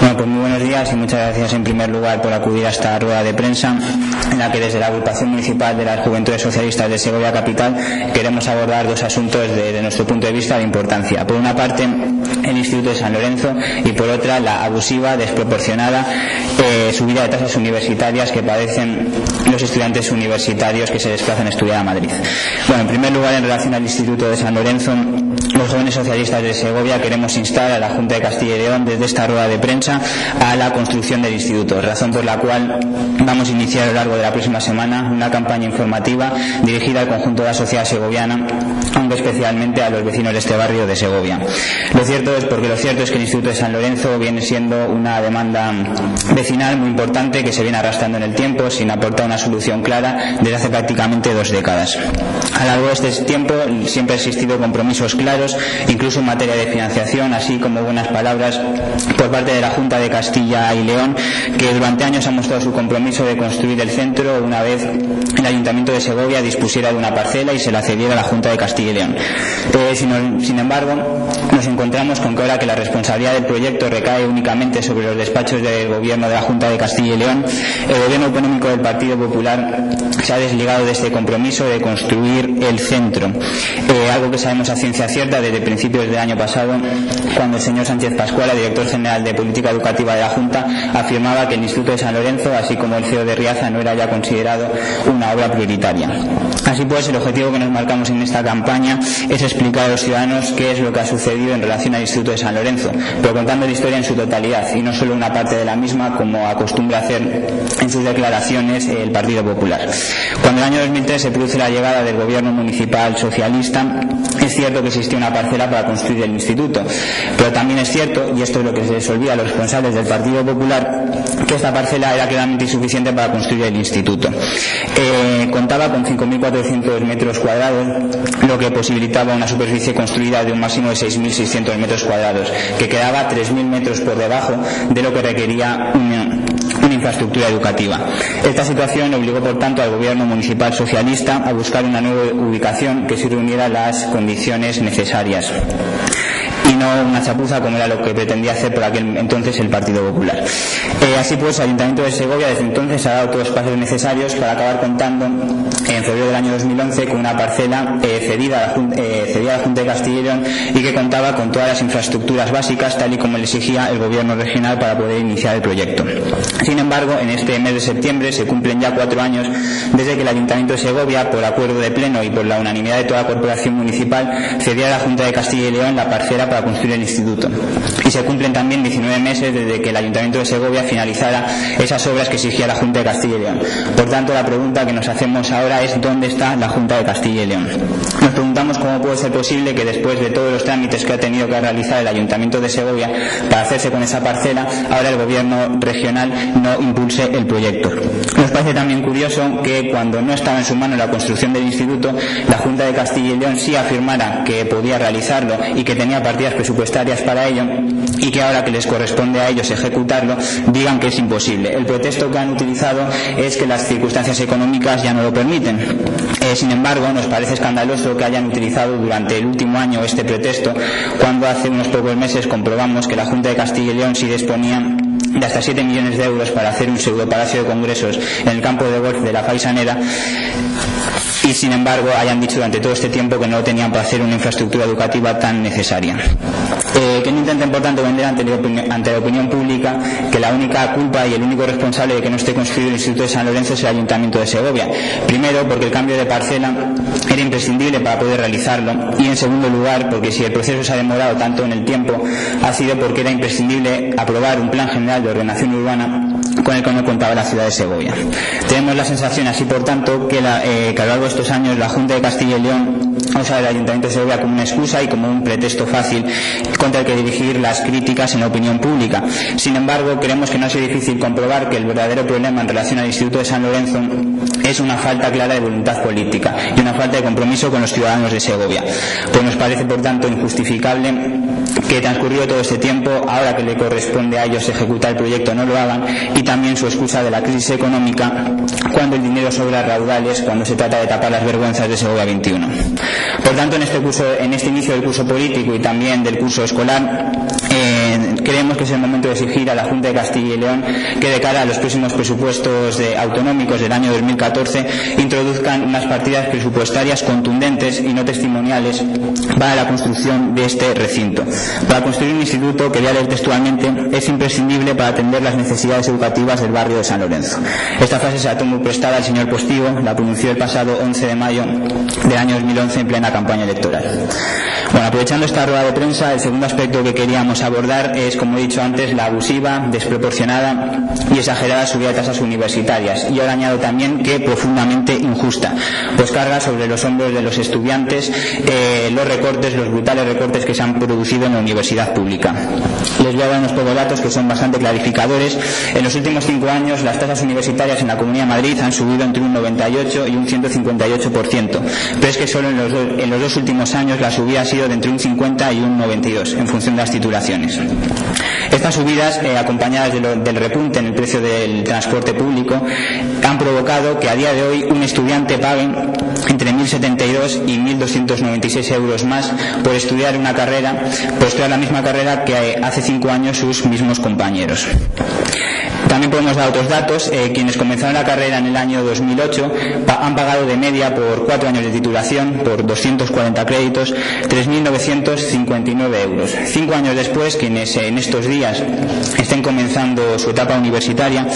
Bueno, pues muy buenos días y muchas gracias en primer lugar por acudir a esta rueda de prensa en la que desde la agrupación municipal de las Juventudes Socialistas de Segovia Capital queremos abordar dos asuntos desde nuestro punto de vista de importancia. Por una parte, el Instituto de San Lorenzo y por otra, la abusiva, desproporcionada eh, subida de tasas universitarias que padecen los estudiantes universitarios que se desplazan a estudiar a Madrid. Bueno, en primer lugar, en relación al Instituto de San Lorenzo, los jóvenes socialistas de Segovia queremos instar a la Junta de Castilla y León desde esta rueda de prensa a la construcción del instituto, razón por la cual vamos a iniciar a lo largo de la próxima semana una campaña informativa dirigida al conjunto de la sociedad segoviana, aunque especialmente a los vecinos de este barrio de Segovia. Lo cierto es porque lo cierto es que el Instituto de San Lorenzo viene siendo una demanda vecinal muy importante que se viene arrastrando en el tiempo sin aportar una solución clara desde hace prácticamente dos décadas. A lo largo de este tiempo siempre han existido compromisos claros, incluso en materia de financiación, así como buenas palabras por parte de la Junta de Castilla y León, que durante años ha mostrado su compromiso de construir el centro una vez el Ayuntamiento de Segovia dispusiera de una parcela y se la cediera a la Junta de Castilla y León. Sin, sin, embargo, nos encontramos con que ahora que la responsabilidad del proyecto recae únicamente sobre los despachos del Gobierno de la Junta de Castilla y León, el Gobierno Económico del Partido Popular se ha desligado de este compromiso de construir el centro. Eh, algo que sabemos a ciencia cierta desde principios del año pasado, cuando el señor Sánchez Pascual, director general de Política Educativa de la Junta, afirmaba que el Instituto de San Lorenzo, así como el CEO de Riaza, no era ya considerado una obra prioritaria. Así pues, el objetivo que nos marcamos en esta campaña es explicar a los ciudadanos qué es lo que ha sucedido en relación al Instituto de San Lorenzo, pero contando la historia en su totalidad y no solo una parte de la misma, como acostumbra hacer en sus declaraciones el Cuando en el año 2003 se produce la llegada del gobierno municipal socialista, es cierto que existía una parcela para construir el instituto, pero también es cierto, y esto es lo que se les a los responsables del Partido Popular, que esta parcela era claramente insuficiente para construir el instituto. Eh, contaba con 5.400 metros cuadrados, lo que posibilitaba una superficie construida de un máximo de 6.600 metros cuadrados, que quedaba 3.000 metros por debajo de lo que requería una, una infraestructura educativa. Esta situación obligó, por tanto, al gobierno municipal socialista a buscar una nueva ubicación que sí reuniera las condiciones necesarias no una chapuza como era lo que pretendía hacer por aquel entonces el Partido Popular. Eh, así pues, el Ayuntamiento de Segovia desde entonces ha dado todos los pasos necesarios para acabar contando en febrero del año 2011 con una parcela eh, cedida, a la, eh, cedida a la Junta de Castilla y que contaba con todas las infraestructuras básicas tal y como le exigía el gobierno regional para poder iniciar el proyecto. Sin embargo, en este mes de septiembre se cumplen ya cuatro años desde que el Ayuntamiento de Segovia, por acuerdo de pleno y por la unanimidad de toda la corporación municipal, cediera a la Junta de Castilla y León la parcela para construir el instituto. Y se cumplen también 19 meses desde que el Ayuntamiento de Segovia finalizara esas obras que exigía la Junta de Castilla y León. Por tanto, la pregunta que nos hacemos ahora es ¿dónde está la Junta de Castilla y León? Preguntamos cómo puede ser posible que después de todos los trámites que ha tenido que realizar el Ayuntamiento de Segovia para hacerse con esa parcela, ahora el Gobierno regional no impulse el proyecto. Nos parece también curioso que cuando no estaba en su mano la construcción del instituto, la Junta de Castilla y León sí afirmara que podía realizarlo y que tenía partidas presupuestarias para ello y que ahora que les corresponde a ellos ejecutarlo digan que es imposible. El pretexto que han utilizado es que las circunstancias económicas ya no lo permiten. Eh, sin embargo, nos parece escandaloso que hayan utilizado durante el último año este pretexto cuando hace unos pocos meses comprobamos que la Junta de Castilla y León sí disponía de hasta 7 millones de euros para hacer un pseudo palacio de congresos en el campo de golf de la Faisanera y sin embargo hayan dicho durante todo este tiempo que no tenían para hacer una infraestructura educativa tan necesaria. Por tanto, vender ante ante la, opinión, pública que la única culpa y el único responsable de que no esté construido el Instituto de San Lorenzo es el Ayuntamiento de Segovia. Primero, porque el cambio de parcela era imprescindible para poder realizarlo y, en segundo lugar, porque si el proceso se ha demorado tanto en el tiempo, ha sido porque era imprescindible aprobar un plan general de ordenación urbana con el que no contaba la ciudad de Segovia. Tenemos la sensación, así por tanto, que, eh, que a lo largo de estos años la Junta de Castilla y León usado el Ayuntamiento de Segovia como una excusa y como un pretexto fácil contra el que dirigir las críticas en la opinión pública. Sin embargo, creemos que no ha sido difícil comprobar que el verdadero problema en relación al Instituto de San Lorenzo es una falta clara de voluntad política y una falta de compromiso con los ciudadanos de Segovia. Pues nos parece, por tanto, injustificable que transcurrido todo este tiempo, ahora que le corresponde a ellos ejecutar el proyecto, no lo hagan, y también su excusa de la crisis económica, cuando el dinero sobra raudales, cuando se trata de tapar las vergüenzas de Segovia 21. Por tanto, en este, curso, en este inicio del curso político y también del curso escolar, eh, creemos que es el momento de exigir a la Junta de Castilla y León que de cara a los próximos presupuestos autonómicos del año 2014 introduzcan unas partidas presupuestarias contundentes y no testimoniales para la construcción de este recinto. Para construir un instituto que, voy a leer textualmente, es imprescindible para atender las necesidades educativas del barrio de San Lorenzo. Esta frase se la tomó prestada al señor Postigo, la pronunció el pasado 11 de mayo del año 2011 en plena campaña electoral. Bueno, aprovechando esta rueda de prensa, el segundo aspecto que queríamos abordar es, como he dicho antes, la abusiva, desproporcionada y exagerada subida de tasas universitarias. Y ahora añado también que profundamente injusta, pues carga sobre los hombros de los estudiantes eh, los recortes, los brutales recortes que se han producido en la universidad pública. Les voy a dar unos pocos datos que son bastante clarificadores. En los últimos cinco años, las tasas universitarias en la Comunidad de Madrid han subido entre un 98 y un 158%. Pero es que solo en los, en los dos últimos años la subida ha sido de entre un 50 y un 92 en función de las titulaciones. Estas subidas, eh, acompañadas de lo, del repunte en el precio del transporte público, han provocado que a día de hoy un estudiante pague entre 1.072 y 1.296 euros más por estudiar una carrera, por estudiar la misma carrera que hace cinco años sus mismos compañeros. También podemos dar otros datos. Eh, quienes comenzaron la carrera en el año 2008 pa han pagado de media por cuatro años de titulación, por 240 créditos, 3.959 euros. Cinco años después, quienes en estos días estén comenzando su etapa universitaria,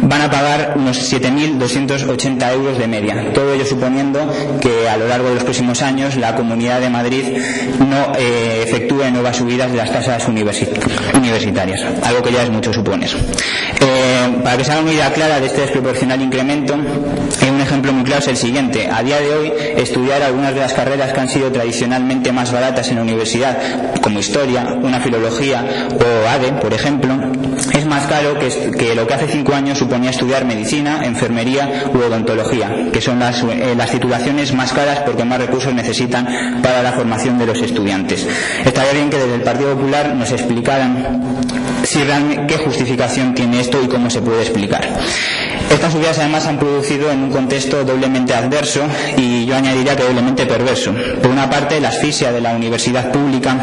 van a pagar unos 7.280 euros de media. Todo ello suponiendo que a lo largo de los próximos años la Comunidad de Madrid no eh, efectúe nuevas subidas de las tasas universi universitarias, algo que ya es mucho suponer. Para que se haga una idea clara de este desproporcional incremento, un ejemplo muy claro es el siguiente. A día de hoy, estudiar algunas de las carreras que han sido tradicionalmente más baratas en la universidad, como historia, una filología o ADE, por ejemplo, es más caro que, que lo que hace cinco años suponía estudiar medicina, enfermería u odontología, que son las, eh, las titulaciones más caras porque más recursos necesitan para la formación de los estudiantes. Estaría bien que desde el Partido Popular nos explicaran si realmente, qué justificación tiene esto y cómo se puede explicar. Estas subidas además han producido en un contexto doblemente adverso y yo añadiría que doblemente perverso. Por una parte, la asfixia de la universidad pública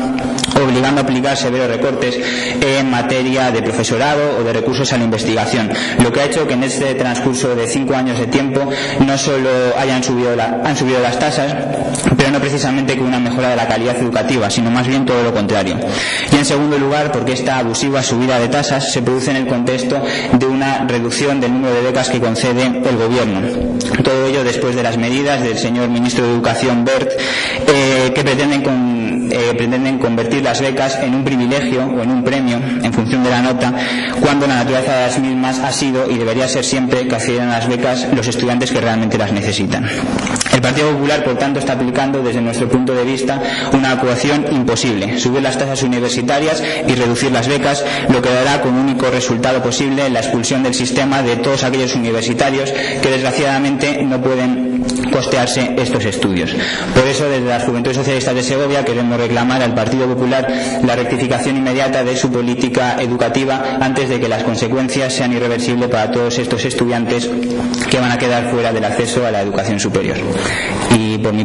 obligando a aplicar severos recortes en materia de profesorado o de recursos a la investigación, lo que ha hecho que en este transcurso de cinco años de tiempo no solo hayan subido, subido las tasas, pero no precisamente con una mejora de la calidad educativa, sino más bien todo lo contrario. Y en segundo lugar, porque esta abusiva subida de tasas se produce en el contexto de una reducción del número de becas que concede el Gobierno. Todo ello después de las medidas del señor ministro de Educación, Bert, eh, que pretenden, con, eh, pretenden convertir las becas en un privilegio o en un premio en función de la nota, cuando la naturaleza de las mismas ha sido y debería ser siempre que accedan a las becas los estudiantes que realmente las necesitan. El Partido Popular, por tanto, está aplicando desde nuestro punto de vista una ecuación imposible, subir las tasas universitarias y reducir las becas, lo que dará como único resultado posible la expulsión del sistema de todos aquellos universitarios que desgraciadamente no pueden costearse estos estudios. Por eso, desde las Juventudes Socialistas de Segovia queremos reclamar al Partido Popular la rectificación inmediata de su política educativa antes de que las consecuencias sean irreversibles para todos estos estudiantes que van a quedar fuera del acceso a la educación superior. Y por mi